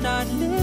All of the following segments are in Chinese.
start living.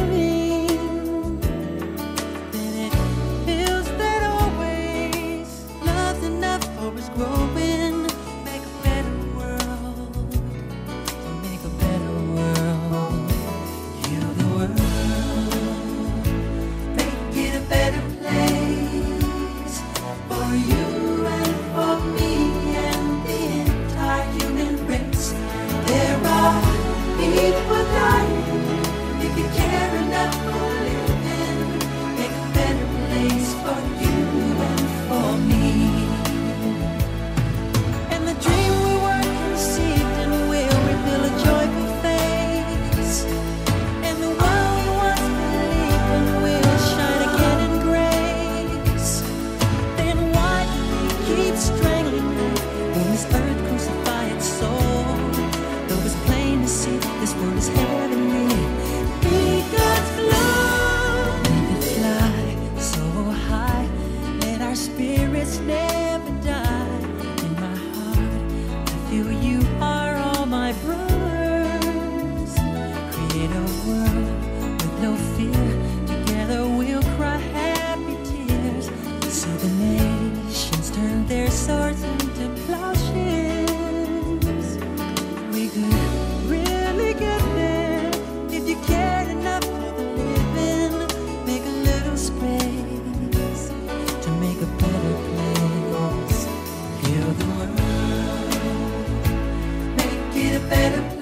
better.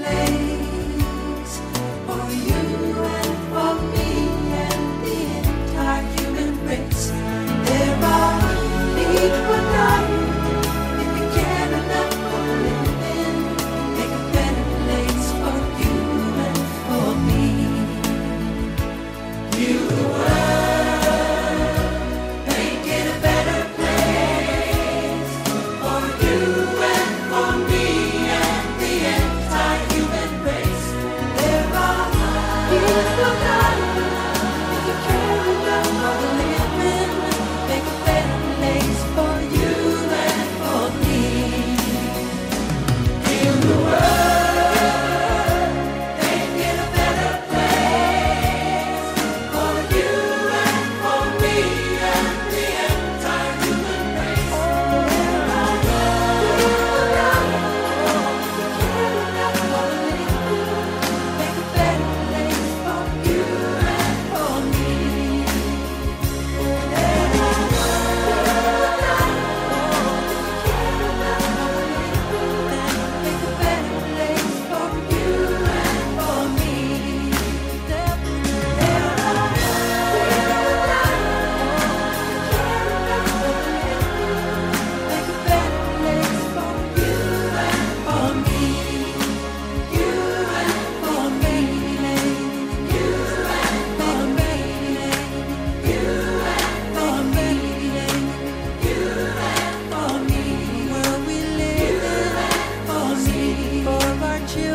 for our children.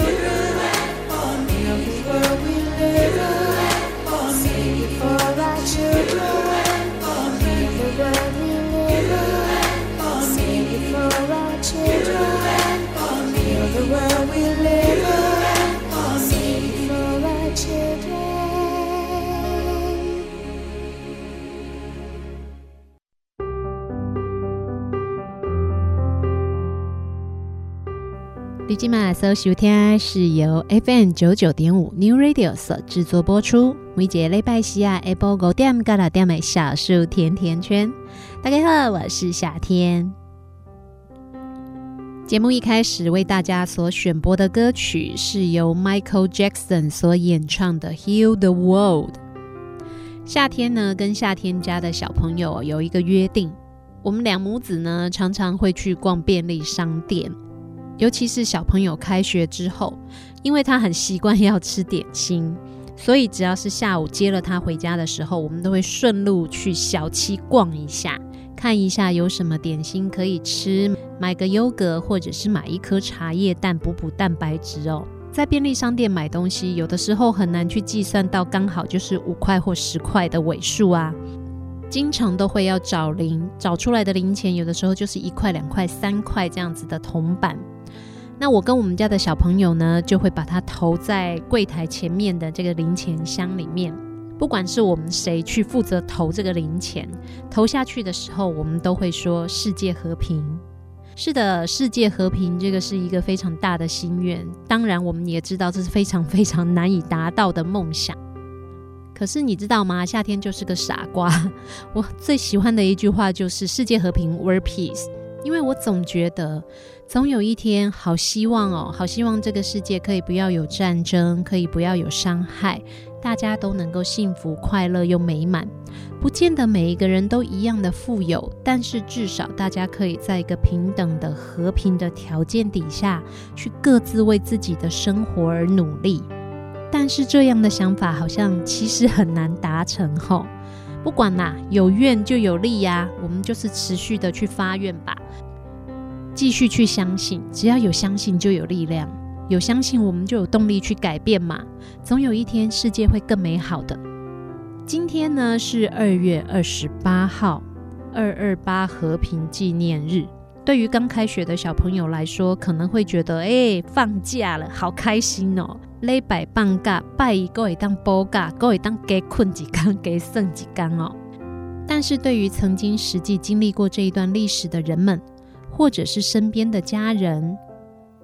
今晚所收听是由 FM 九九点五 New Radio 所制作播出。每节礼拜四啊，下晡五点到六点的小树甜甜圈。大家好，我是夏天。节目一开始为大家所选播的歌曲是由 Michael Jackson 所演唱的《Heal the World》。夏天呢，跟夏天家的小朋友有一个约定，我们两母子呢常常会去逛便利商店。尤其是小朋友开学之后，因为他很习惯要吃点心，所以只要是下午接了他回家的时候，我们都会顺路去小七逛一下，看一下有什么点心可以吃，买个优格或者是买一颗茶叶蛋补补蛋白质哦。在便利商店买东西，有的时候很难去计算到刚好就是五块或十块的尾数啊，经常都会要找零，找出来的零钱有的时候就是一块、两块、三块这样子的铜板。那我跟我们家的小朋友呢，就会把它投在柜台前面的这个零钱箱里面。不管是我们谁去负责投这个零钱，投下去的时候，我们都会说世界和平。是的，世界和平这个是一个非常大的心愿。当然，我们也知道这是非常非常难以达到的梦想。可是你知道吗？夏天就是个傻瓜。我最喜欢的一句话就是世界和平，World Peace。因为我总觉得，总有一天，好希望哦，好希望这个世界可以不要有战争，可以不要有伤害，大家都能够幸福、快乐又美满。不见得每一个人都一样的富有，但是至少大家可以在一个平等的、和平的条件底下，去各自为自己的生活而努力。但是这样的想法好像其实很难达成吼。不管啦，有愿就有力呀，我们就是持续的去发愿吧，继续去相信，只要有相信就有力量，有相信我们就有动力去改变嘛，总有一天世界会更美好的。今天呢是二月二十八号，二二八和平纪念日。对于刚开学的小朋友来说，可能会觉得，哎、放假了，好开心哦！礼拜放假，拜一个会当补假，个会当给困几天，给剩几天哦。但是对于曾经实际经历过这一段历史的人们，或者是身边的家人，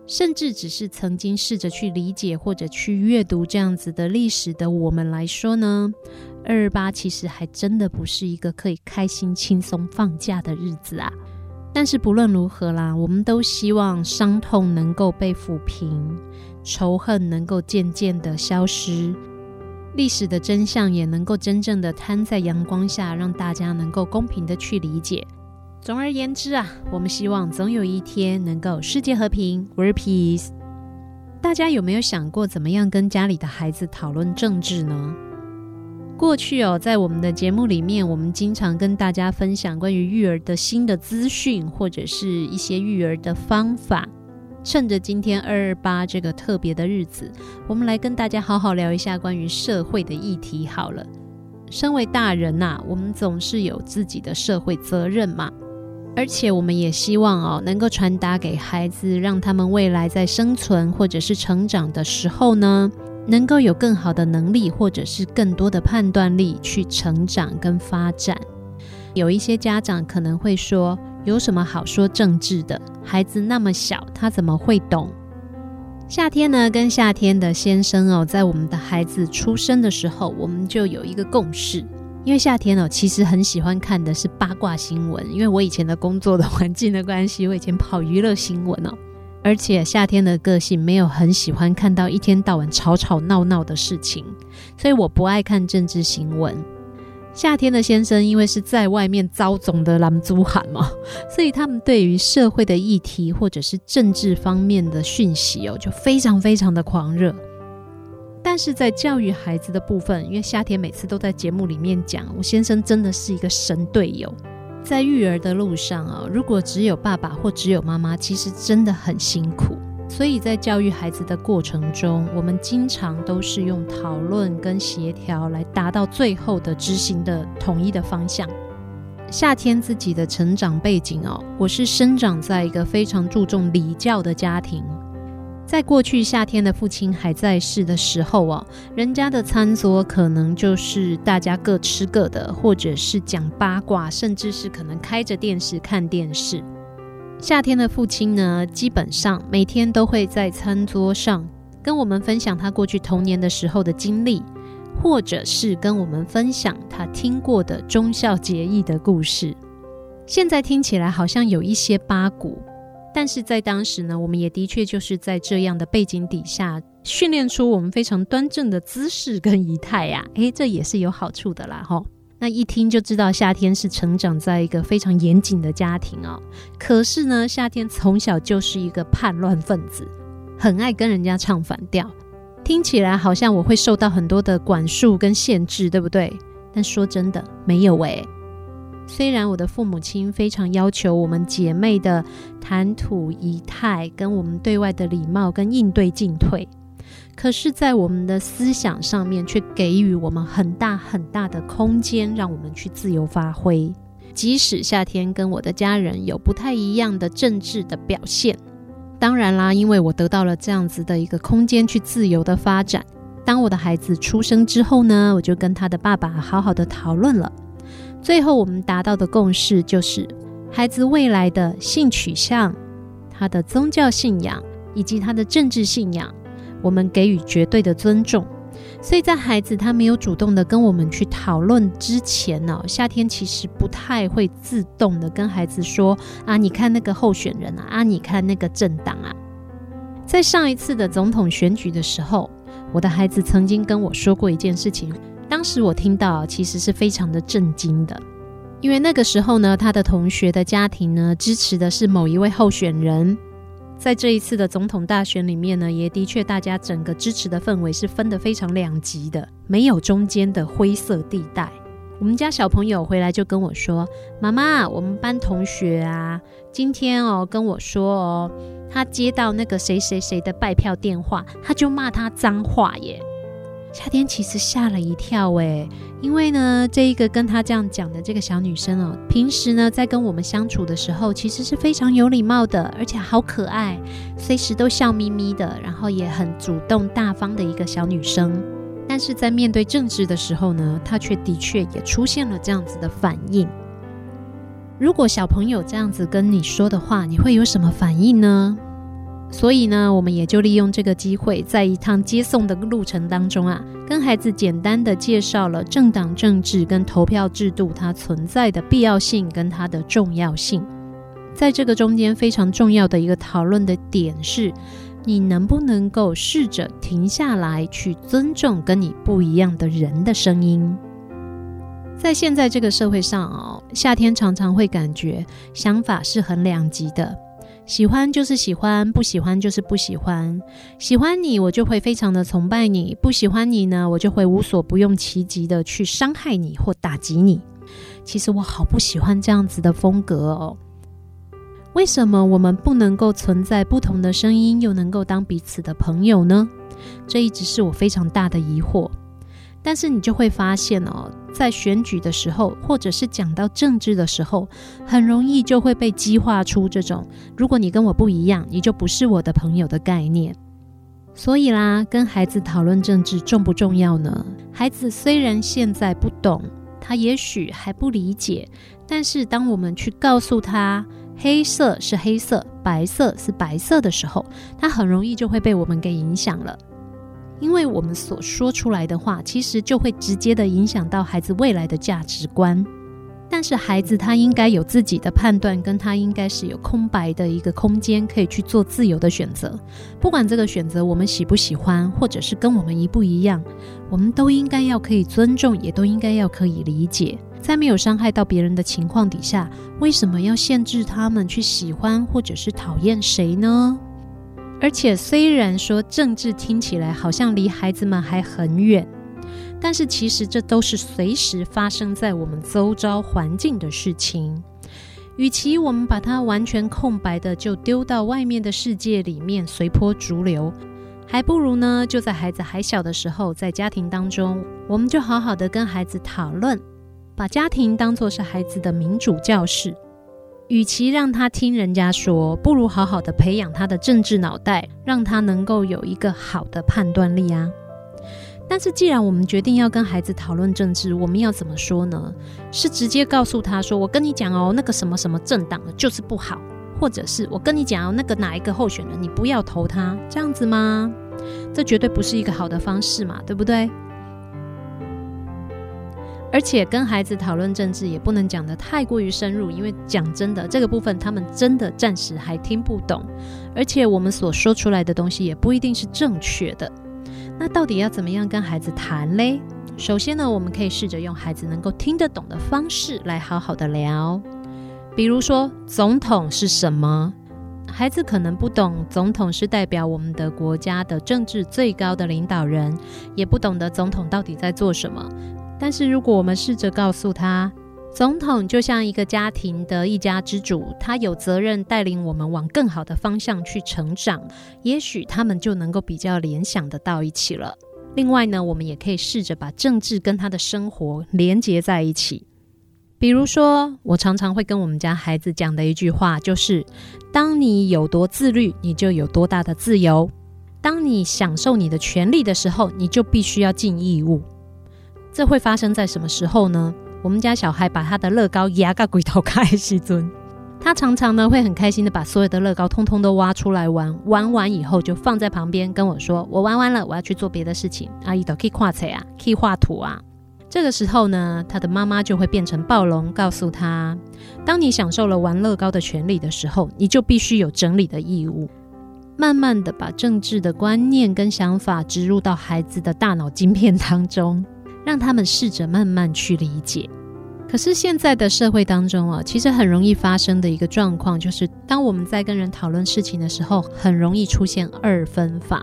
甚至只是曾经试着去理解或者去阅读这样子的历史的我们来说呢，二二八其实还真的不是一个可以开心轻松放假的日子啊。但是不论如何啦，我们都希望伤痛能够被抚平，仇恨能够渐渐的消失，历史的真相也能够真正的摊在阳光下，让大家能够公平的去理解。总而言之啊，我们希望总有一天能够世界和平，World Peace。大家有没有想过怎么样跟家里的孩子讨论政治呢？过去哦，在我们的节目里面，我们经常跟大家分享关于育儿的新的资讯，或者是一些育儿的方法。趁着今天二二八这个特别的日子，我们来跟大家好好聊一下关于社会的议题。好了，身为大人呐，我们总是有自己的社会责任嘛，而且我们也希望哦，能够传达给孩子，让他们未来在生存或者是成长的时候呢，能够有更好的能力，或者是更多的判断力去成长跟发展。有一些家长可能会说：“有什么好说政治的？孩子那么小，他怎么会懂？”夏天呢，跟夏天的先生哦，在我们的孩子出生的时候，我们就有一个共识，因为夏天哦，其实很喜欢看的是八卦新闻，因为我以前的工作的环境的关系，我以前跑娱乐新闻哦。而且夏天的个性没有很喜欢看到一天到晚吵吵闹闹的事情，所以我不爱看政治新闻。夏天的先生因为是在外面遭总的男子汉嘛，所以他们对于社会的议题或者是政治方面的讯息哦，就非常非常的狂热。但是在教育孩子的部分，因为夏天每次都在节目里面讲，我先生真的是一个神队友。在育儿的路上啊，如果只有爸爸或只有妈妈，其实真的很辛苦。所以在教育孩子的过程中，我们经常都是用讨论跟协调来达到最后的执行的统一的方向。夏天自己的成长背景哦，我是生长在一个非常注重礼教的家庭。在过去夏天的父亲还在世的时候哦，人家的餐桌可能就是大家各吃各的，或者是讲八卦，甚至是可能开着电视看电视。夏天的父亲呢，基本上每天都会在餐桌上跟我们分享他过去童年的时候的经历，或者是跟我们分享他听过的忠孝节义的故事。现在听起来好像有一些八股，但是在当时呢，我们也的确就是在这样的背景底下训练出我们非常端正的姿势跟仪态呀。诶，这也是有好处的啦，吼。那一听就知道夏天是成长在一个非常严谨的家庭哦。可是呢，夏天从小就是一个叛乱分子，很爱跟人家唱反调。听起来好像我会受到很多的管束跟限制，对不对？但说真的，没有诶。虽然我的父母亲非常要求我们姐妹的谈吐仪态，跟我们对外的礼貌跟应对进退。可是，在我们的思想上面，却给予我们很大很大的空间，让我们去自由发挥。即使夏天跟我的家人有不太一样的政治的表现，当然啦，因为我得到了这样子的一个空间去自由的发展。当我的孩子出生之后呢，我就跟他的爸爸好好的讨论了。最后，我们达到的共识就是，孩子未来的性取向、他的宗教信仰以及他的政治信仰。我们给予绝对的尊重，所以在孩子他没有主动的跟我们去讨论之前呢，夏天其实不太会自动的跟孩子说啊，你看那个候选人啊，啊，你看那个政党啊。在上一次的总统选举的时候，我的孩子曾经跟我说过一件事情，当时我听到其实是非常的震惊的，因为那个时候呢，他的同学的家庭呢支持的是某一位候选人。在这一次的总统大选里面呢，也的确，大家整个支持的氛围是分得非常两极的，没有中间的灰色地带。我们家小朋友回来就跟我说：“妈妈，我们班同学啊，今天哦跟我说哦，他接到那个谁谁谁的拜票电话，他就骂他脏话耶。”夏天其实吓了一跳诶，因为呢，这一个跟他这样讲的这个小女生哦，平时呢在跟我们相处的时候，其实是非常有礼貌的，而且好可爱，随时都笑眯眯的，然后也很主动大方的一个小女生。但是在面对政治的时候呢，她却的确也出现了这样子的反应。如果小朋友这样子跟你说的话，你会有什么反应呢？所以呢，我们也就利用这个机会，在一趟接送的路程当中啊，跟孩子简单的介绍了政党政治跟投票制度它存在的必要性跟它的重要性。在这个中间非常重要的一个讨论的点是，你能不能够试着停下来去尊重跟你不一样的人的声音？在现在这个社会上哦，夏天常常会感觉想法是很两极的。喜欢就是喜欢，不喜欢就是不喜欢。喜欢你，我就会非常的崇拜你；不喜欢你呢，我就会无所不用其极的去伤害你或打击你。其实我好不喜欢这样子的风格哦。为什么我们不能够存在不同的声音，又能够当彼此的朋友呢？这一直是我非常大的疑惑。但是你就会发现哦，在选举的时候，或者是讲到政治的时候，很容易就会被激化出这种“如果你跟我不一样，你就不是我的朋友”的概念。所以啦，跟孩子讨论政治重不重要呢？孩子虽然现在不懂，他也许还不理解，但是当我们去告诉他黑色是黑色，白色是白色的时候，他很容易就会被我们给影响了。因为我们所说出来的话，其实就会直接的影响到孩子未来的价值观。但是孩子他应该有自己的判断，跟他应该是有空白的一个空间，可以去做自由的选择。不管这个选择我们喜不喜欢，或者是跟我们一不一样，我们都应该要可以尊重，也都应该要可以理解。在没有伤害到别人的情况底下，为什么要限制他们去喜欢或者是讨厌谁呢？而且，虽然说政治听起来好像离孩子们还很远，但是其实这都是随时发生在我们周遭环境的事情。与其我们把它完全空白的就丢到外面的世界里面随波逐流，还不如呢，就在孩子还小的时候，在家庭当中，我们就好好的跟孩子讨论，把家庭当作是孩子的民主教室。与其让他听人家说，不如好好的培养他的政治脑袋，让他能够有一个好的判断力啊。但是，既然我们决定要跟孩子讨论政治，我们要怎么说呢？是直接告诉他说：“我跟你讲哦，那个什么什么政党就是不好。”或者是我跟你讲哦，那个哪一个候选人，你不要投他，这样子吗？这绝对不是一个好的方式嘛，对不对？而且跟孩子讨论政治也不能讲得太过于深入，因为讲真的，这个部分他们真的暂时还听不懂，而且我们所说出来的东西也不一定是正确的。那到底要怎么样跟孩子谈嘞？首先呢，我们可以试着用孩子能够听得懂的方式来好好的聊，比如说总统是什么？孩子可能不懂，总统是代表我们的国家的政治最高的领导人，也不懂得总统到底在做什么。但是如果我们试着告诉他，总统就像一个家庭的一家之主，他有责任带领我们往更好的方向去成长，也许他们就能够比较联想得到一起了。另外呢，我们也可以试着把政治跟他的生活连接在一起。比如说，我常常会跟我们家孩子讲的一句话就是：当你有多自律，你就有多大的自由；当你享受你的权利的时候，你就必须要尽义务。这会发生在什么时候呢？我们家小孩把他的乐高压个鬼头开西尊，他常常呢会很开心的把所有的乐高通通都挖出来玩，玩完以后就放在旁边跟我说：“我玩完了，我要去做别的事情。”阿姨都可以画彩啊，可以画图啊。这个时候呢，他的妈妈就会变成暴龙，告诉他：“当你享受了玩乐高的权利的时候，你就必须有整理的义务。”慢慢的把政治的观念跟想法植入到孩子的大脑晶片当中。让他们试着慢慢去理解。可是现在的社会当中啊，其实很容易发生的一个状况，就是当我们在跟人讨论事情的时候，很容易出现二分法。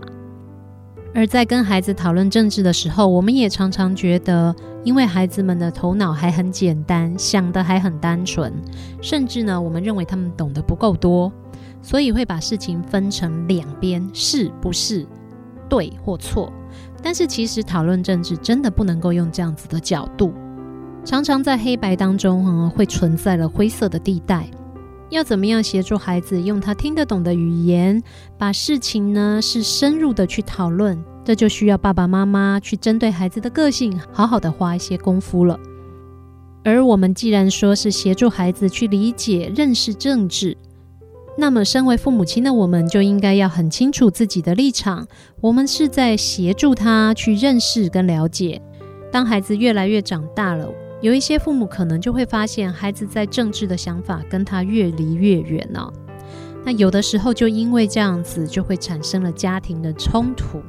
而在跟孩子讨论政治的时候，我们也常常觉得，因为孩子们的头脑还很简单，想得还很单纯，甚至呢，我们认为他们懂得不够多，所以会把事情分成两边，是不是对或错？但是其实讨论政治真的不能够用这样子的角度，常常在黑白当中，嗯，会存在了灰色的地带。要怎么样协助孩子用他听得懂的语言，把事情呢是深入的去讨论？这就需要爸爸妈妈去针对孩子的个性，好好的花一些功夫了。而我们既然说是协助孩子去理解、认识政治。那么，身为父母亲的我们，就应该要很清楚自己的立场。我们是在协助他去认识跟了解。当孩子越来越长大了，有一些父母可能就会发现，孩子在政治的想法跟他越离越远了。那有的时候，就因为这样子，就会产生了家庭的冲突。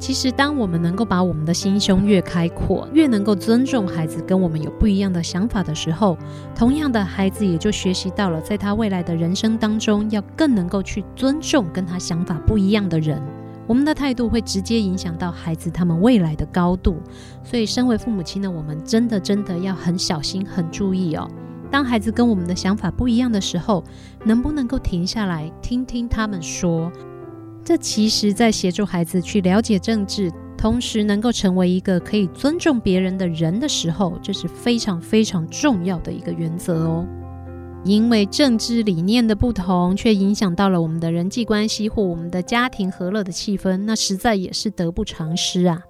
其实，当我们能够把我们的心胸越开阔，越能够尊重孩子跟我们有不一样的想法的时候，同样的孩子也就学习到了，在他未来的人生当中，要更能够去尊重跟他想法不一样的人。我们的态度会直接影响到孩子他们未来的高度。所以，身为父母亲的我们，真的真的要很小心、很注意哦。当孩子跟我们的想法不一样的时候，能不能够停下来听听他们说？这其实，在协助孩子去了解政治，同时能够成为一个可以尊重别人的人的时候，这是非常非常重要的一个原则哦。因为政治理念的不同，却影响到了我们的人际关系或我们的家庭和乐的气氛，那实在也是得不偿失啊。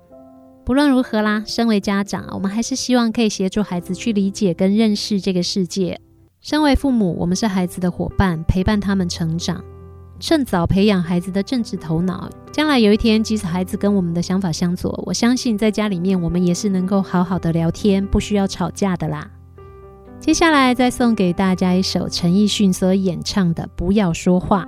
不论如何啦，身为家长，我们还是希望可以协助孩子去理解跟认识这个世界。身为父母，我们是孩子的伙伴，陪伴他们成长。趁早培养孩子的政治头脑，将来有一天，即使孩子跟我们的想法相左，我相信在家里面，我们也是能够好好的聊天，不需要吵架的啦。接下来再送给大家一首陈奕迅所演唱的《不要说话》。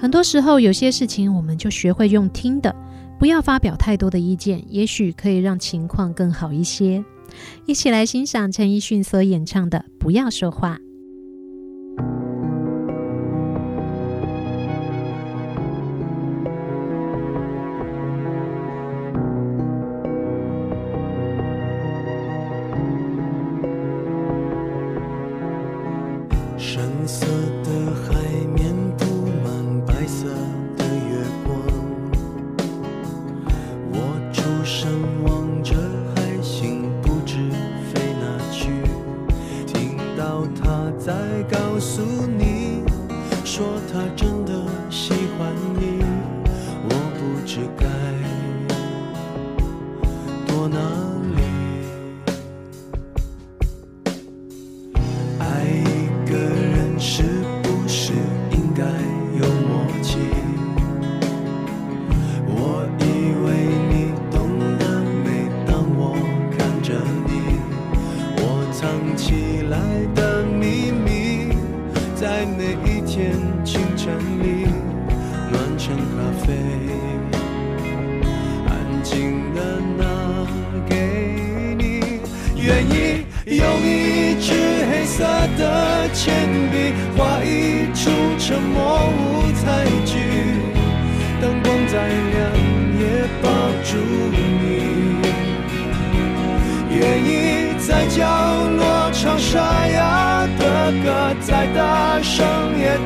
很多时候，有些事情我们就学会用听的，不要发表太多的意见，也许可以让情况更好一些。一起来欣赏陈奕迅所演唱的《不要说话》。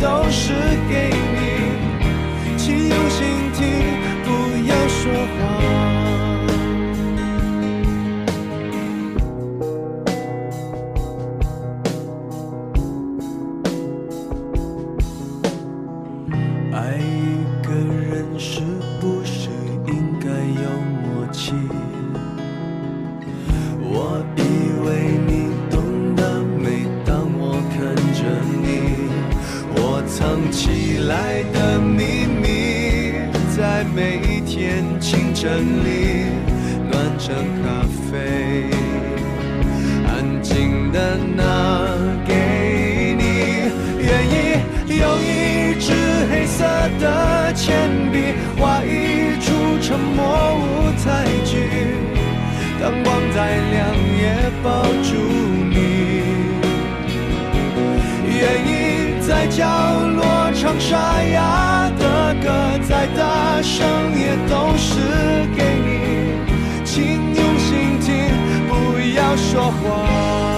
都是给整理暖成咖啡安静的拿给你愿意用一支黑色的铅笔画一出沉默舞台剧灯光再亮也抱住你。愿意在角落唱沙哑的歌再大声都是给你，请用心听，不要说谎。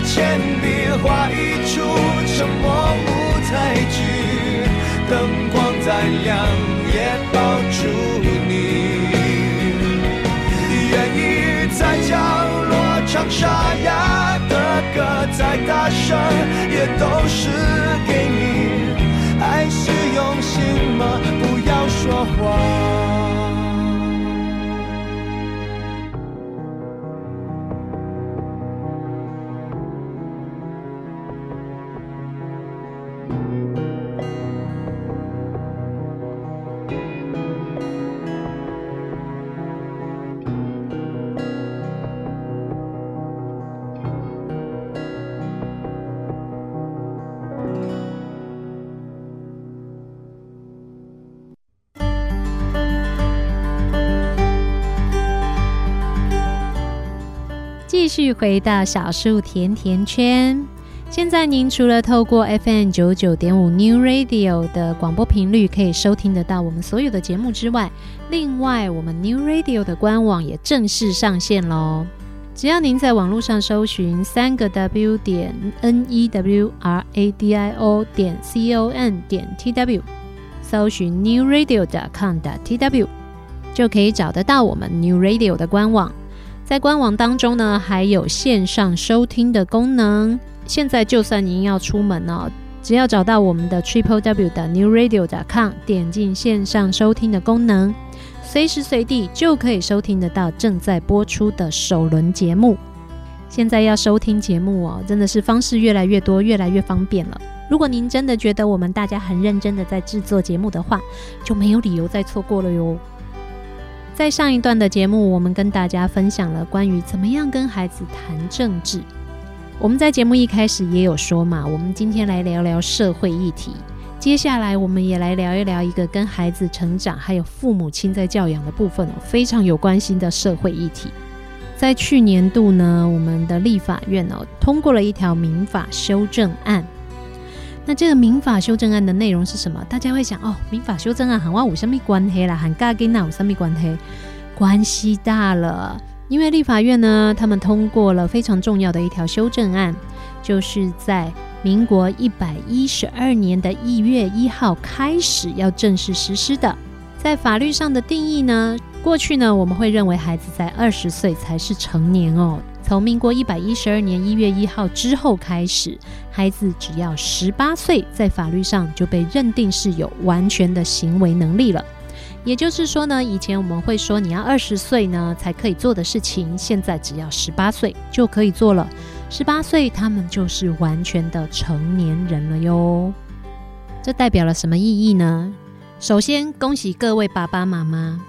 铅笔画一出沉默舞台剧，灯光再亮也抱住你。愿意在角落唱沙哑的歌，再大声也都是给你。爱是用心吗？不要说谎。继续回到小树甜甜圈。现在您除了透过 FM 九九点五 New Radio 的广播频率可以收听得到我们所有的节目之外，另外我们 New Radio 的官网也正式上线喽。只要您在网络上搜寻三个 W 点 N E W R A D I O 点 C O N 点 T W，搜寻 New Radio 点 com 点 T W，就可以找得到我们 New Radio 的官网。在官网当中呢，还有线上收听的功能。现在就算您要出门哦，只要找到我们的 triple w 的 new radio com，点进线上收听的功能，随时随地就可以收听得到正在播出的首轮节目。现在要收听节目哦，真的是方式越来越多，越来越方便了。如果您真的觉得我们大家很认真的在制作节目的话，就没有理由再错过了哟。在上一段的节目，我们跟大家分享了关于怎么样跟孩子谈政治。我们在节目一开始也有说嘛，我们今天来聊聊社会议题。接下来，我们也来聊一聊一个跟孩子成长还有父母亲在教养的部分非常有关系的社会议题。在去年度呢，我们的立法院哦通过了一条民法修正案。那这个民法修正案的内容是什么？大家会想哦，民法修正案喊我有什么关系啦？喊嘎给那有什么关系？关系大了，因为立法院呢，他们通过了非常重要的一条修正案，就是在民国一百一十二年的一月一号开始要正式实施的。在法律上的定义呢，过去呢，我们会认为孩子在二十岁才是成年哦。从民国一百一十二年一月一号之后开始，孩子只要十八岁，在法律上就被认定是有完全的行为能力了。也就是说呢，以前我们会说你要二十岁呢才可以做的事情，现在只要十八岁就可以做了。十八岁，他们就是完全的成年人了哟。这代表了什么意义呢？首先，恭喜各位爸爸妈妈。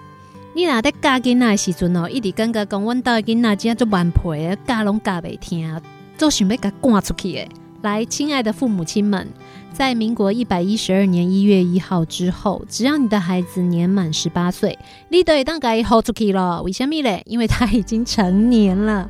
你若在教囡仔时阵哦，一直感觉讲，阮家的囡仔真做顽皮，教拢教袂听，做想要甲赶出去的。来，亲爱的父母亲们，在民国一百一十二年一月一号之后，只要你的孩子年满十八岁，你都会当该豁出去了。为什么嘞？因为他已经成年了。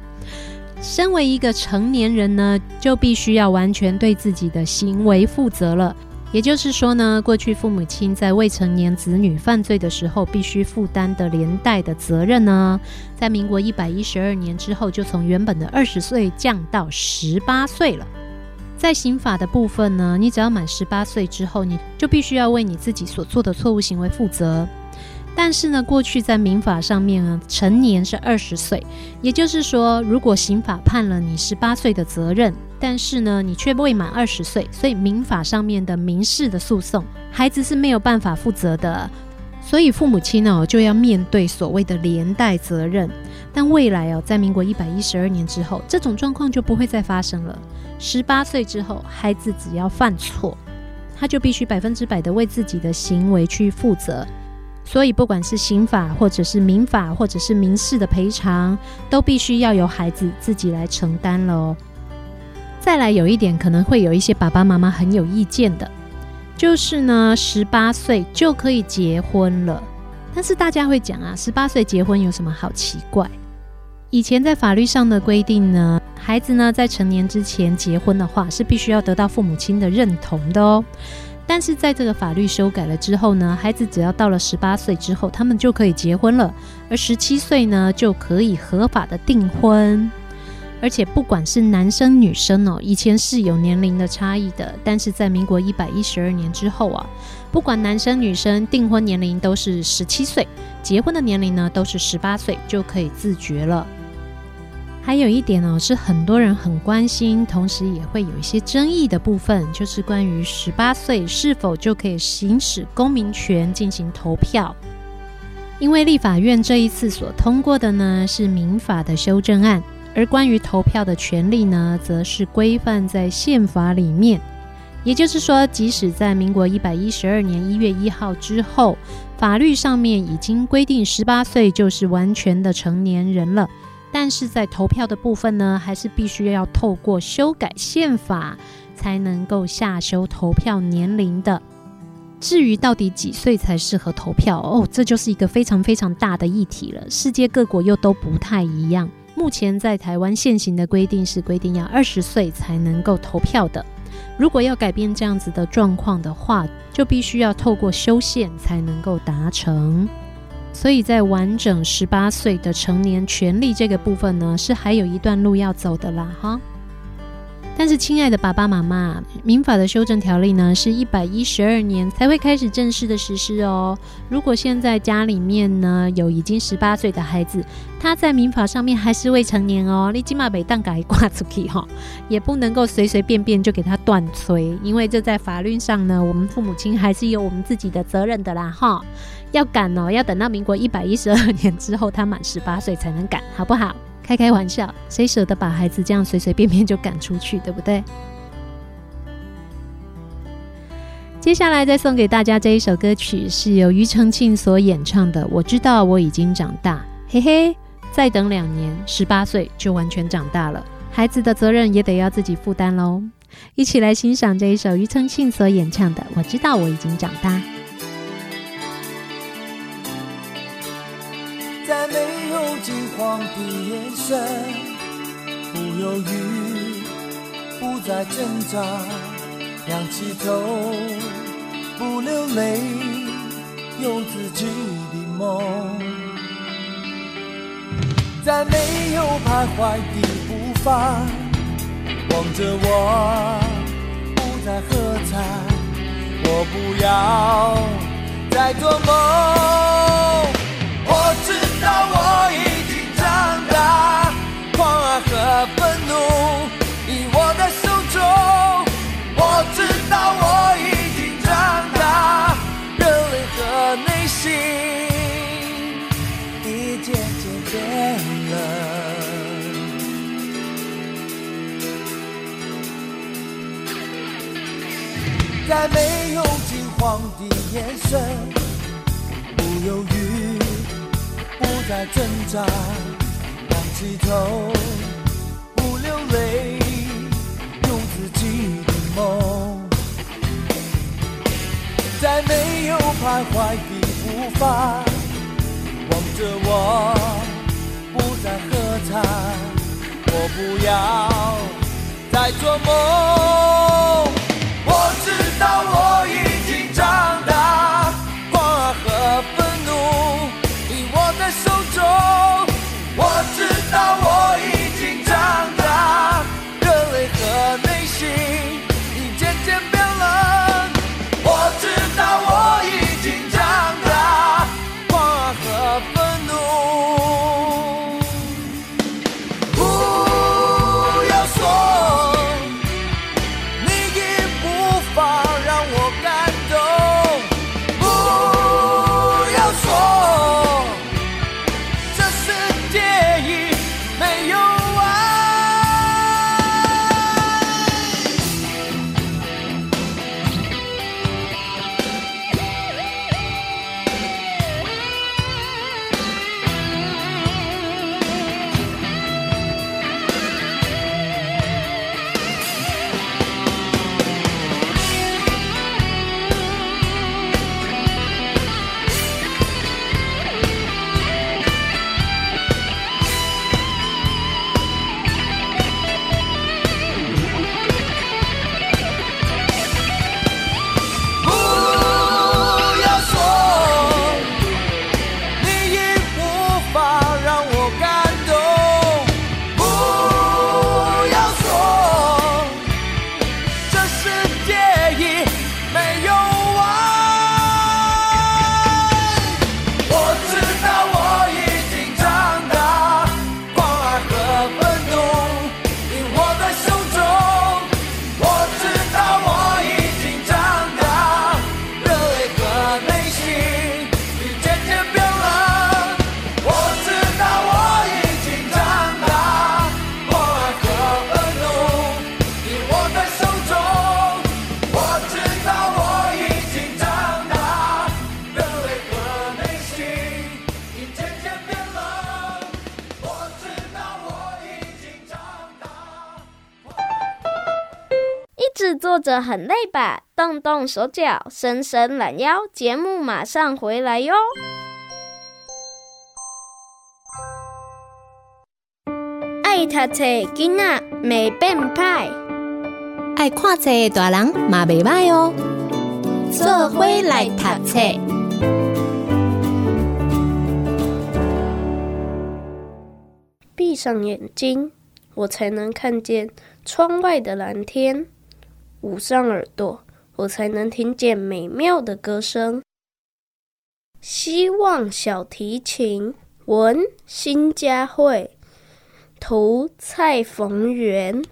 身为一个成年人呢，就必须要完全对自己的行为负责了。也就是说呢，过去父母亲在未成年子女犯罪的时候，必须负担的连带的责任呢，在民国一百一十二年之后，就从原本的二十岁降到十八岁了。在刑法的部分呢，你只要满十八岁之后，你就必须要为你自己所做的错误行为负责。但是呢，过去在民法上面呢，成年是二十岁，也就是说，如果刑法判了你十八岁的责任，但是呢，你却未满二十岁，所以民法上面的民事的诉讼，孩子是没有办法负责的。所以父母亲哦，就要面对所谓的连带责任。但未来哦，在民国一百一十二年之后，这种状况就不会再发生了。十八岁之后，孩子只要犯错，他就必须百分之百的为自己的行为去负责。所以，不管是刑法，或者是民法，或者是民事的赔偿，都必须要由孩子自己来承担了哦。再来，有一点可能会有一些爸爸妈妈很有意见的，就是呢，十八岁就可以结婚了。但是大家会讲啊，十八岁结婚有什么好奇怪？以前在法律上的规定呢，孩子呢在成年之前结婚的话，是必须要得到父母亲的认同的哦。但是在这个法律修改了之后呢，孩子只要到了十八岁之后，他们就可以结婚了，而十七岁呢就可以合法的订婚，而且不管是男生女生哦，以前是有年龄的差异的，但是在民国一百一十二年之后啊，不管男生女生订婚年龄都是十七岁，结婚的年龄呢都是十八岁就可以自决了。还有一点呢，是很多人很关心，同时也会有一些争议的部分，就是关于十八岁是否就可以行使公民权进行投票。因为立法院这一次所通过的呢是民法的修正案，而关于投票的权利呢，则是规范在宪法里面。也就是说，即使在民国一百一十二年一月一号之后，法律上面已经规定十八岁就是完全的成年人了。但是在投票的部分呢，还是必须要透过修改宪法才能够下修投票年龄的。至于到底几岁才适合投票哦，这就是一个非常非常大的议题了。世界各国又都不太一样。目前在台湾现行的规定是规定要二十岁才能够投票的。如果要改变这样子的状况的话，就必须要透过修宪才能够达成。所以在完整十八岁的成年权利这个部分呢，是还有一段路要走的啦，哈。但是，亲爱的爸爸妈妈，民法的修正条例呢，是一百一十二年才会开始正式的实施哦。如果现在家里面呢有已经十八岁的孩子，他在民法上面还是未成年哦，你起码被当改挂出去哈，也不能够随随便便就给他断催，因为这在法律上呢，我们父母亲还是有我们自己的责任的啦，哈。要赶哦，要等到民国一百一十二年之后，他满十八岁才能赶，好不好？开开玩笑，谁舍得把孩子这样随随便便就赶出去，对不对？接下来再送给大家这一首歌曲，是由庾澄庆所演唱的。我知道我已经长大，嘿嘿，再等两年，十八岁就完全长大了，孩子的责任也得要自己负担喽。一起来欣赏这一首庾澄庆所演唱的《我知道我已经长大》。在没有惊慌的身，不犹豫，不再挣扎，仰起头，不流泪，有自己的梦，在没有徘徊的步伐，望着我，不再喝彩，我不要再做梦。在没有惊慌的眼神，不犹豫。不再挣扎，抬起头，不流泪，用自己的梦，在没有徘徊的步伐，望着我，不再喝彩，我不要再做梦。我坐着很累吧？动动手脚，伸伸懒腰，节目马上回来哟！爱读册囡仔没变歹，爱看册大人嘛袂歹哦。做伙来读册，闭上眼睛，我才能看见窗外的蓝天。捂上耳朵，我才能听见美妙的歌声。希望小提琴，文新佳慧，图蔡逢源。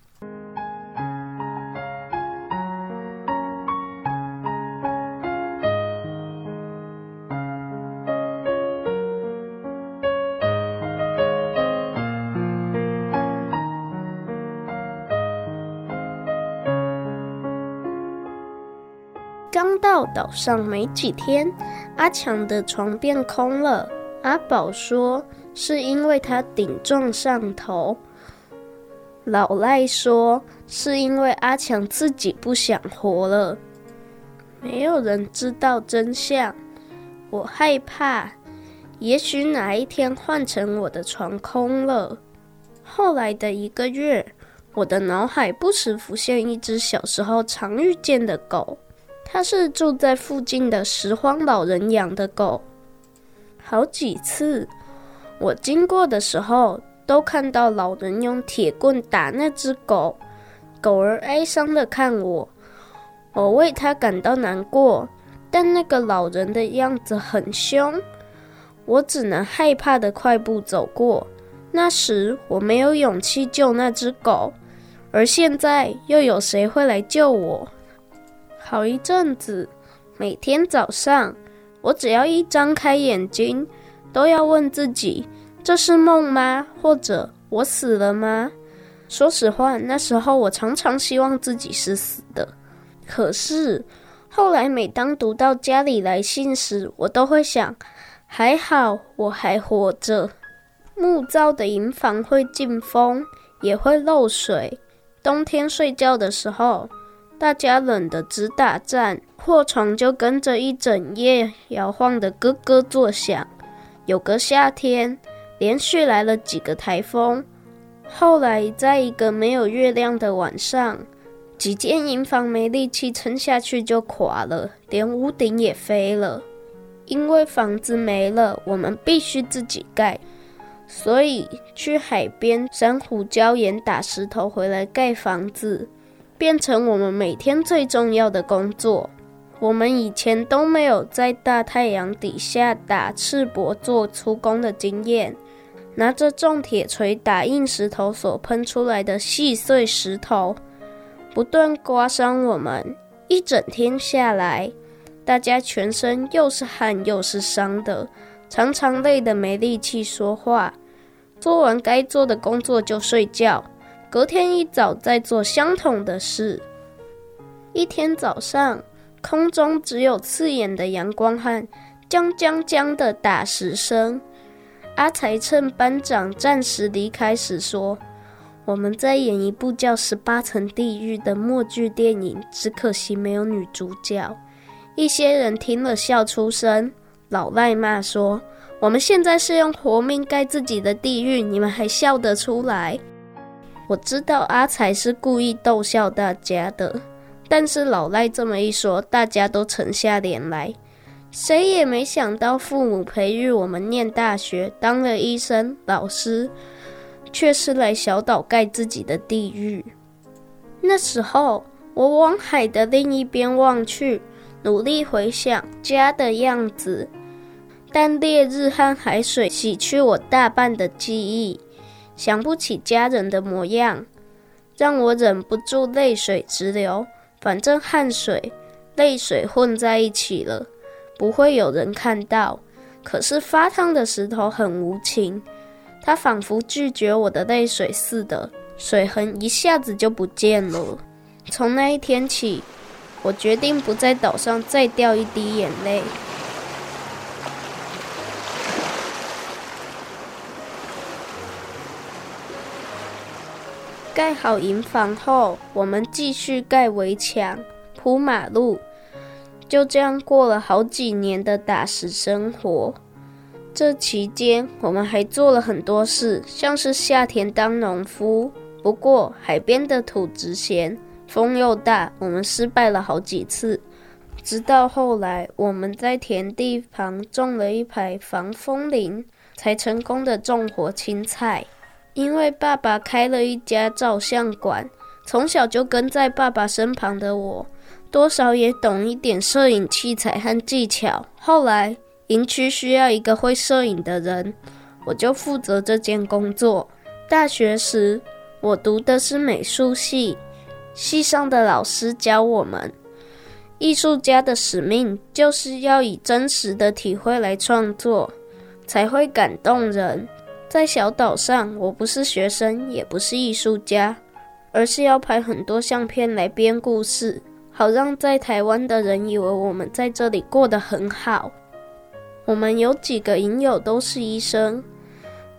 到岛上没几天，阿强的床变空了。阿宝说是因为他顶撞上头，老赖说是因为阿强自己不想活了。没有人知道真相，我害怕，也许哪一天换成我的床空了。后来的一个月，我的脑海不时浮现一只小时候常遇见的狗，它是住在附近的拾荒老人养的狗。好几次我经过的时候，都看到老人用铁棍打那只狗，狗儿哀伤的看我，我为它感到难过，但那个老人的样子很凶，我只能害怕的快步走过。那时我没有勇气救那只狗。而现在又有谁会来救我？好一阵子，每天早上，我只要一张开眼睛，都要问自己：这是梦吗？或者我死了吗？说实话，那时候我常常希望自己是死的。可是后来，每当读到家里来信时，我都会想：还好我还活着。木造的营房会进风，也会漏水。冬天睡觉的时候，大家冷得直打颤，破床就跟着一整夜摇晃得咯咯作响。有个夏天，连续来了几个台风。后来，在一个没有月亮的晚上，几间营房没力气撑下去就垮了，连屋顶也飞了。因为房子没了，我们必须自己盖。所以去海边珊瑚礁岩打石头回来盖房子，变成我们每天最重要的工作。我们以前都没有在大太阳底下打赤膊做粗工的经验，拿着重铁锤打硬石头所喷出来的细碎石头，不断刮伤我们。一整天下来，大家全身又是汗又是伤的，常常累得没力气说话。做完该做的工作就睡觉，隔天一早再做相同的事。一天早上，空中只有刺眼的阳光和“将将将”的打石声。阿才趁班长暂时离开时说：“我们在演一部叫《十八层地狱》的默剧电影，只可惜没有女主角。”一些人听了笑出声，老赖骂说。我们现在是用活命盖自己的地狱，你们还笑得出来？我知道阿才是故意逗笑大家的，但是老赖这么一说，大家都沉下脸来。谁也没想到，父母培育我们念大学，当了医生、老师，却是来小岛盖自己的地狱。那时候，我往海的另一边望去，努力回想家的样子。但烈日和海水洗去我大半的记忆，想不起家人的模样，让我忍不住泪水直流。反正汗水、泪水混在一起了，不会有人看到。可是发烫的石头很无情，它仿佛拒绝我的泪水似的，水痕一下子就不见了。从那一天起，我决定不在岛上再掉一滴眼泪。盖好营房后，我们继续盖围墙、铺马路，就这样过了好几年的打石生活。这期间，我们还做了很多事，像是下田当农夫。不过，海边的土质咸，风又大，我们失败了好几次。直到后来，我们在田地旁种了一排防风林，才成功的种活青菜。因为爸爸开了一家照相馆，从小就跟在爸爸身旁的我，多少也懂一点摄影器材和技巧。后来营区需要一个会摄影的人，我就负责这件工作。大学时，我读的是美术系，系上的老师教我们，艺术家的使命就是要以真实的体会来创作，才会感动人。在小岛上，我不是学生，也不是艺术家，而是要拍很多相片来编故事，好让在台湾的人以为我们在这里过得很好。我们有几个影友都是医生，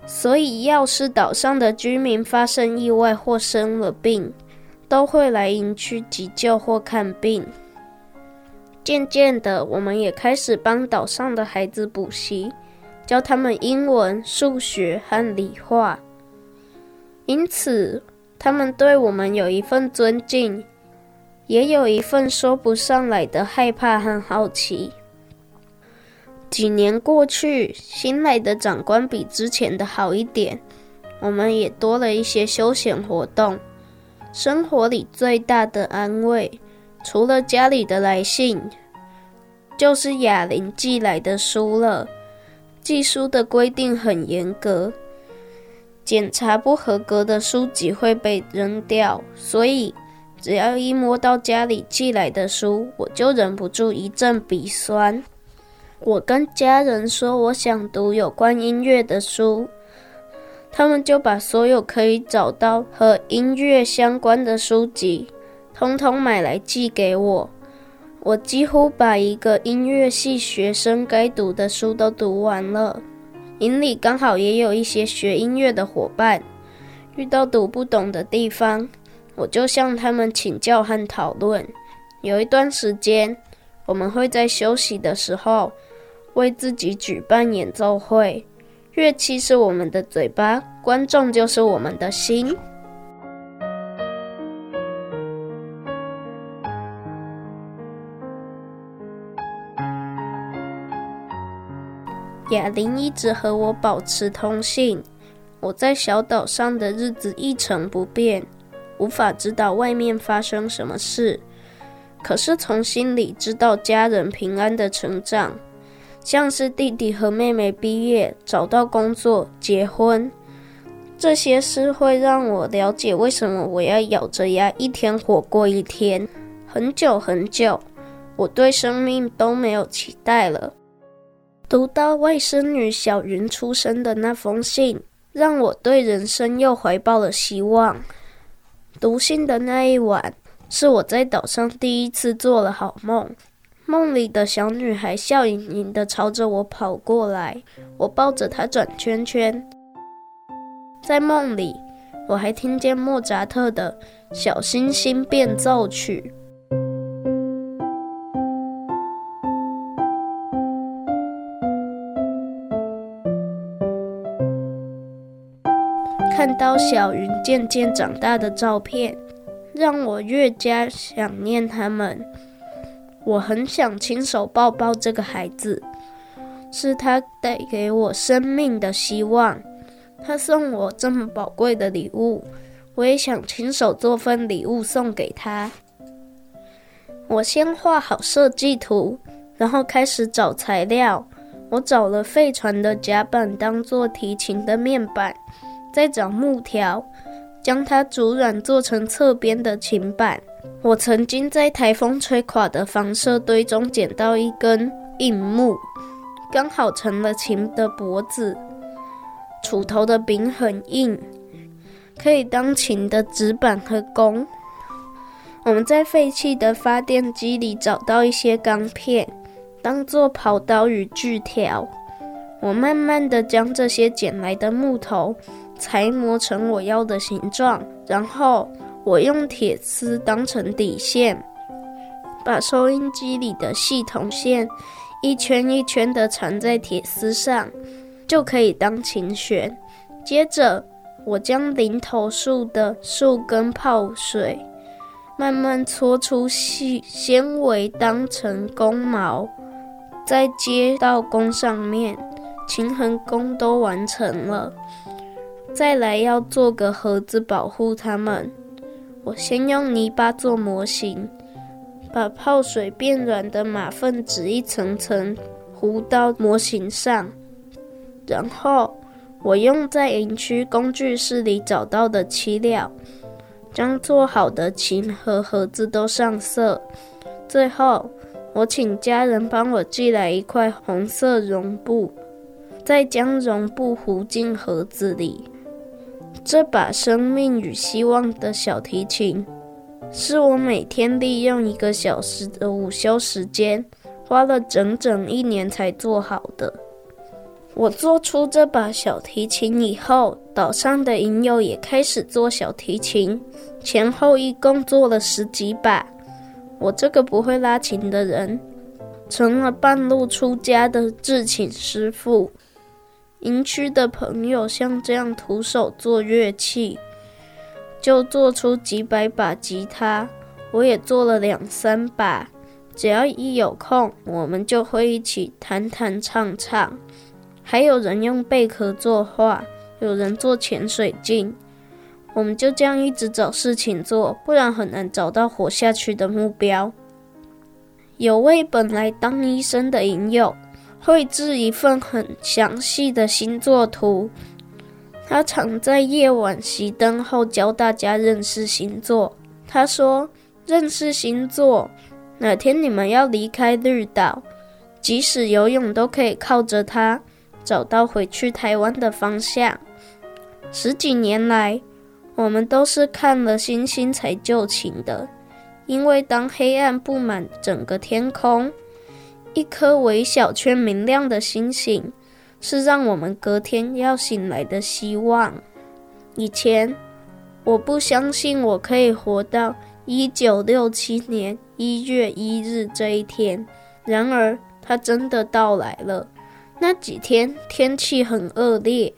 所以要是岛上的居民发生意外或生了病，都会来营区急救或看病。渐渐的，我们也开始帮岛上的孩子补习。教他们英文、数学和理化。因此，他们对我们有一份尊敬，也有一份说不上来的害怕和好奇。几年过去，新来的长官比之前的好一点，我们也多了一些休闲活动。生活里最大的安慰，除了家里的来信，就是雅玲寄来的书了。寄书的规定很严格，检查不合格的书籍会被扔掉，所以只要一摸到家里寄来的书，我就忍不住一阵鼻酸。我跟家人说我想读有关音乐的书，他们就把所有可以找到和音乐相关的书籍，通通买来寄给我。我几乎把一个音乐系学生该读的书都读完了。营里刚好也有一些学音乐的伙伴，遇到读不懂的地方，我就向他们请教和讨论。有一段时间，我们会在休息的时候，为自己举办演奏会，乐器是我们的嘴巴，观众就是我们的心。雅玲一直和我保持通信，我在小岛上的日子一成不变，无法知道外面发生什么事，可是从心里知道家人平安的成长。像是弟弟和妹妹毕业、找到工作、结婚，这些事会让我了解为什么我要咬着牙一天活过一天。很久很久，我对生命都没有期待了。读到外甥女小云出生的那封信，让我对人生又怀抱了希望。读信的那一晚，是我在岛上第一次做了好梦。梦里的小女孩笑盈盈地朝着我跑过来，我抱着她转圈圈。在梦里，我还听见莫扎特的《小星星变奏曲》。看到小云渐渐长大的照片，让我越加想念他们。我很想亲手抱抱这个孩子，是他带给我生命的希望。他送我这么宝贵的礼物，我也想亲手做份礼物送给他。我先画好设计图，然后开始找材料。我找了废船的甲板当做提琴的面板，再找木条，将它煮软做成侧边的琴板。我曾经在台风吹垮的房舍堆中捡到一根硬木，刚好成了琴的脖子。锄头的柄很硬，可以当琴的指板和弓。我们在废弃的发电机里找到一些钢片，当做刨刀与锯条。我慢慢地将这些捡来的木头裁磨成我要的形状，然后。我用铁丝当成底线，把收音机里的系统线一圈一圈地缠在铁丝上，就可以当琴弦。接着，我将零头树的树根泡水，慢慢搓出细纤维当成弓毛，再接到弓上面，琴和弓都完成了。再来要做个盒子保护它们。我先用泥巴做模型，把泡水变软的马粪纸一层层糊到模型上，然后我用在营区工具室里找到的漆料，将做好的琴和盒子都上色。最后，我请家人帮我寄来一块红色绒布，再将绒布糊进盒子里。这把生命与希望的小提琴，是我每天利用一个小时的午休时间，花了整整一年才做好的。我做出这把小提琴以后，岛上的营友也开始做小提琴，前后一共做了十几把。我这个不会拉琴的人，成了半路出家的制琴师傅。营区的朋友像这样徒手做乐器，就做出几百把吉他。我也做了两三把。只要一有空，我们就会一起弹弹唱唱。还有人用贝壳作画，有人做潜水镜。我们就这样一直找事情做，不然很难找到活下去的目标。有位本来当医生的营友，绘制一份很详细的星座图。他常在夜晚熄灯后教大家认识星座。他说：“认识星座。”哪天你们要离开绿岛，即使游泳都可以靠着它找到回去台湾的方向。十几年来，我们都是看了星星才就寝的，因为当黑暗布满整个天空，一颗微小却明亮的星星，是让我们隔天要醒来的希望。以前，我不相信我可以活到一九六七年。一月一日这一天，然而它真的到来了。那几天天气很恶劣，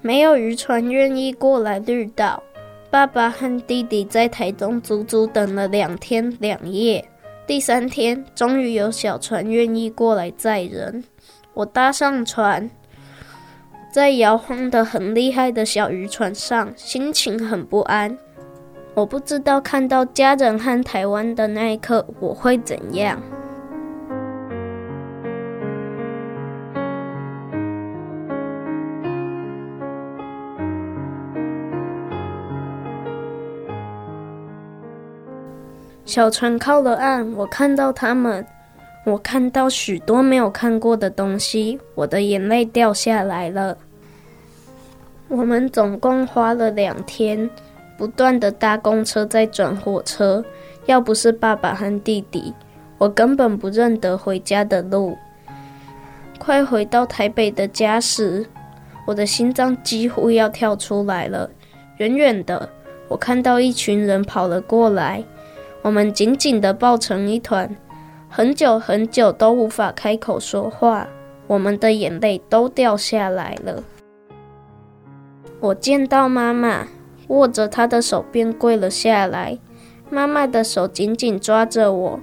没有渔船愿意过来绿岛。爸爸和弟弟在台东足足等了两天两夜。第三天，终于有小船愿意过来载人。我搭上船，在摇晃的很厉害的小渔船上，心情很不安。我不知道看到家人和台湾的那一刻我会怎样。小船靠了岸，我看到他们，我看到许多没有看过的东西，我的眼泪掉下来了。我们总共花了两天。不断的搭公车再转火车，要不是爸爸和弟弟，我根本不认得回家的路。快回到台北的家时，我的心脏几乎要跳出来了。远远的，我看到一群人跑了过来，我们紧紧地抱成一团，很久很久都无法开口说话，我们的眼泪都掉下来了。我见到妈妈。握着她的手便跪了下来，妈妈的手紧紧抓着我，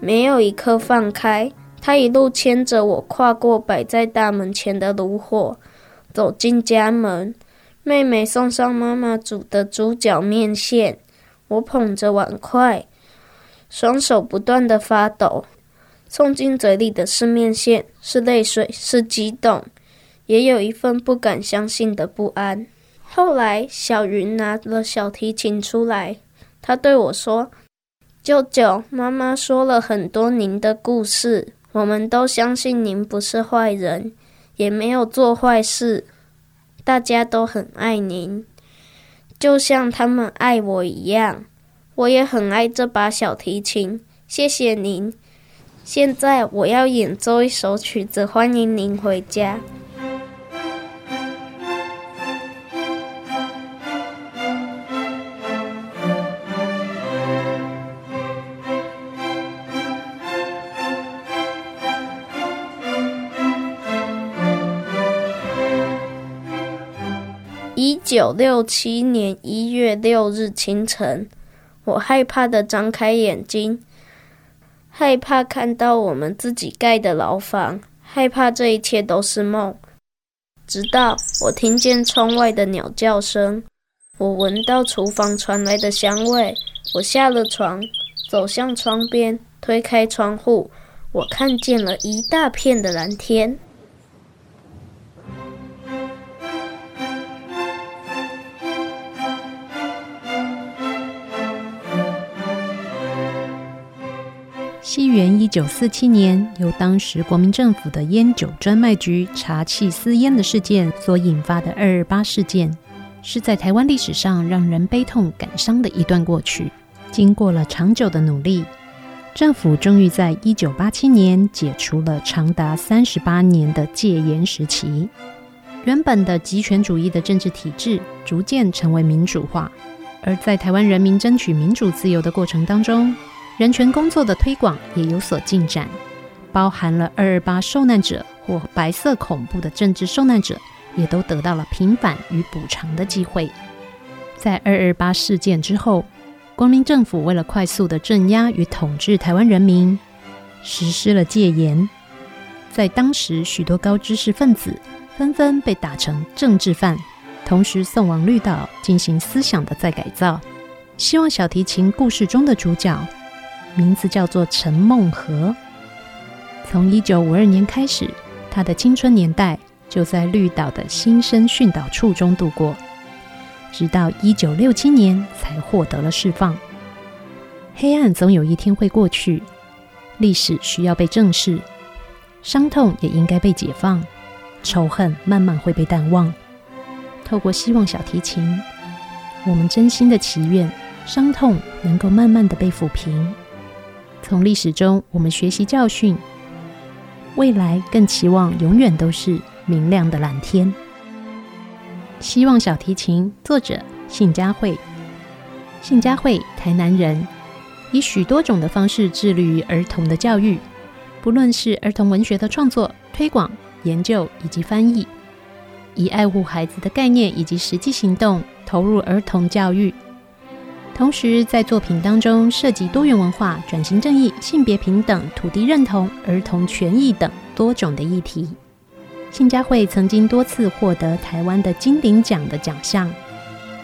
没有一刻放开。她一路牵着我跨过摆在大门前的炉火，走进家门。妹妹送上妈妈煮的猪脚面线，我捧着碗筷，双手不断的发抖。送进嘴里的是面线，是泪水，是激动，也有一份不敢相信的不安。后来，小云拿了小提琴出来，她对我说：“舅舅，妈妈说了很多您的故事，我们都相信您不是坏人，也没有做坏事，大家都很爱您，就像他们爱我一样。我也很爱这把小提琴，谢谢您。现在我要演奏一首曲子，欢迎您回家。”九六七年一月六日清晨，我害怕地张开眼睛，害怕看到我们自己盖的牢房，害怕这一切都是梦。直到我听见窗外的鸟叫声，我闻到厨房传来的香味，我下了床，走向窗边，推开窗户，我看见了一大片的蓝天。西元一九四七年，由当时国民政府的烟酒专卖局查缉私烟的事件所引发的二二八事件，是在台湾历史上让人悲痛感伤的一段过去。经过了长久的努力，政府终于在一九八七年解除了长达三十八年的戒严时期。原本的极权主义的政治体制逐渐成为民主化，而在台湾人民争取民主自由的过程当中，人权工作的推广也有所进展，包含了二二八受难者或白色恐怖的政治受难者，也都得到了平反与补偿的机会。在二二八事件之后，国民政府为了快速的镇压与统治台湾人民，实施了戒严。在当时，许多高知识分子纷纷被打成政治犯，同时送往绿岛进行思想的再改造。希望小提琴故事中的主角，名字叫做陈梦和。从一九五二年开始，他的青春年代就在绿岛的新生训导处中度过，直到一九六七年才获得了释放。黑暗总有一天会过去，历史需要被正视。伤痛也应该被解放，仇恨慢慢会被淡忘。透过希望小提琴，我们真心的祈愿，伤痛能够慢慢的被抚平。从历史中，我们学习教训，未来更期望永远都是明亮的蓝天。希望小提琴，作者信佳慧。信佳慧，台南人，以许多种的方式致力于儿童的教育。不论是儿童文学的创作、推广、研究以及翻译，以爱护孩子的概念以及实际行动投入儿童教育，同时在作品当中涉及多元文化、转型正义、性别平等、土地认同、儿童权益等多种的议题。信佳慧曾经多次获得台湾的金鼎奖的奖项。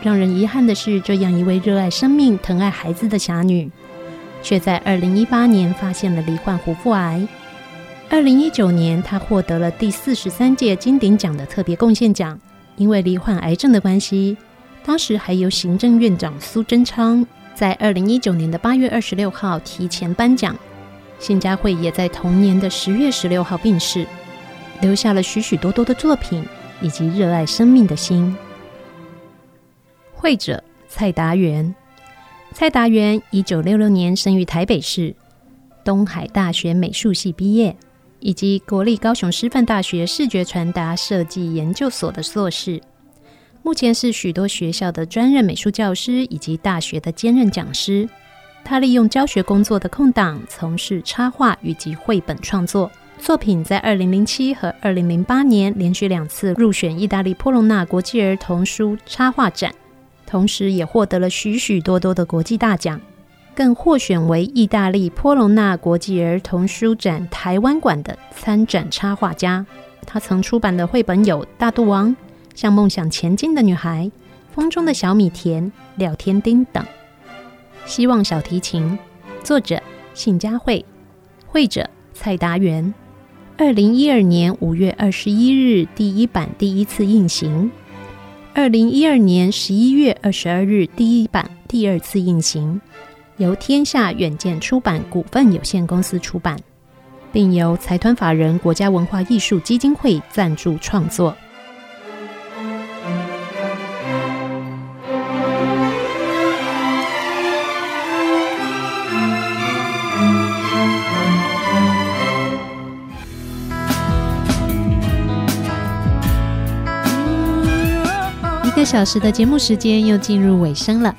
让人遗憾的是，这样一位热爱生命、疼爱孩子的侠女。却在二零一八年发现了罹患胡腹癌。二零一九年，她获得了第四十三届金鼎奖的特别贡献奖。因为罹患癌症的关系，当时还由行政院长苏贞昌在二零一九年的八月二十六号提前颁奖。信佳慧也在同年的十月十六号病逝，留下了许许多多的作品以及热爱生命的心。会者蔡达元。蔡达元一九六六年生于台北市，东海大学美术系毕业，以及国立高雄师范大学视觉传达设计研究所的硕士。目前是许多学校的专任美术教师以及大学的兼任讲师。他利用教学工作的空档，从事插画以及绘本创作。作品在二零零七和二零零八年连续两次入选意大利波隆纳国际儿童书插画展。同时也获得了许许多多的国际大奖，更获选为意大利波隆纳国际儿童书展台湾馆的参展插画家。他曾出版的绘本有《大肚王》《向梦想前进的女孩》《风中的小米田》《廖天丁》等。希望小提琴，作者信佳慧，绘者蔡达元。二零一二年五月二十一日，第一版第一次印行。二零一二年十一月二十二日，第一版第二次印行，由天下远见出版股份有限公司出版，并由财团法人国家文化艺术基金会赞助创作。小时的节目时间又进入尾声了。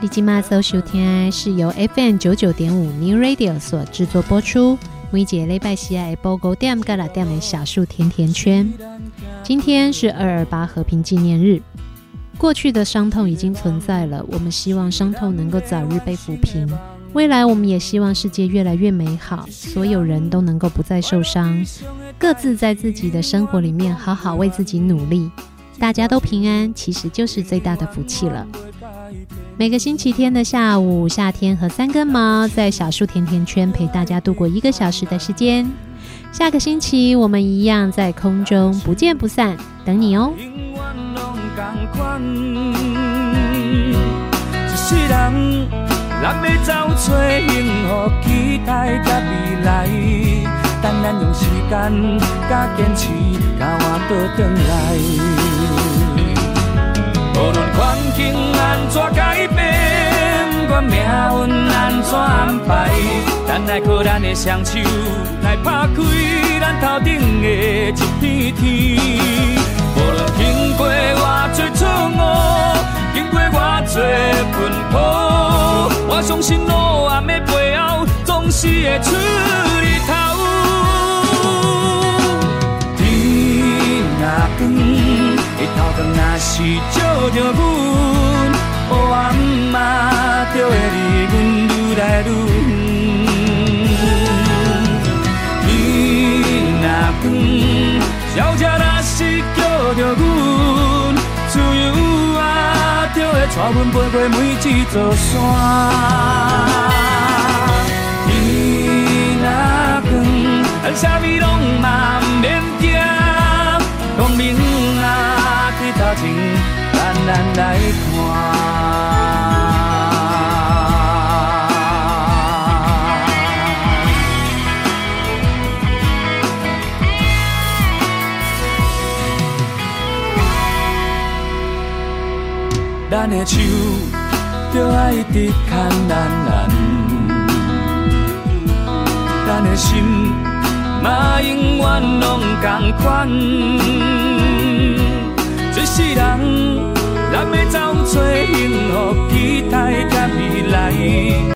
立即马搜收听是由 FM 九九点五 New Radio 所制作播出。每节礼拜四的播五点到六点的小树甜甜圈。今天是二二八和平纪念日。过去的伤痛已经存在了，我们希望伤痛能够早日被抚平。未来我们也希望世界越来越美好，所有人都能够不再受伤，各自在自己的生活里面好好为自己努力。大家都平安，其实就是最大的福气了。每个星期天的下午，夏天和三根毛在小树甜甜圈陪大家度过一个小时的时间。下个星期我们一样在空中不见不散，等你哦。无论环境安怎改变，不管命运安怎安排，咱来靠咱的双手来拍开咱头顶的一片天。无论经过偌多错误，经过偌多奔波，我相信黑暗的背后总是会出日头。日头光若是照着阮，黑暗嘛就会离阮愈来愈远。天若光，痟食若是叫着阮，自由啊就会带阮飞过每一座山。咱啥物拢嘛毋免，明啊去头前，咱咱来看。咱的手就爱一直牵咱咱，咱的心。嘛，永远拢同款。一世人，咱要走找幸福，期待甲未来。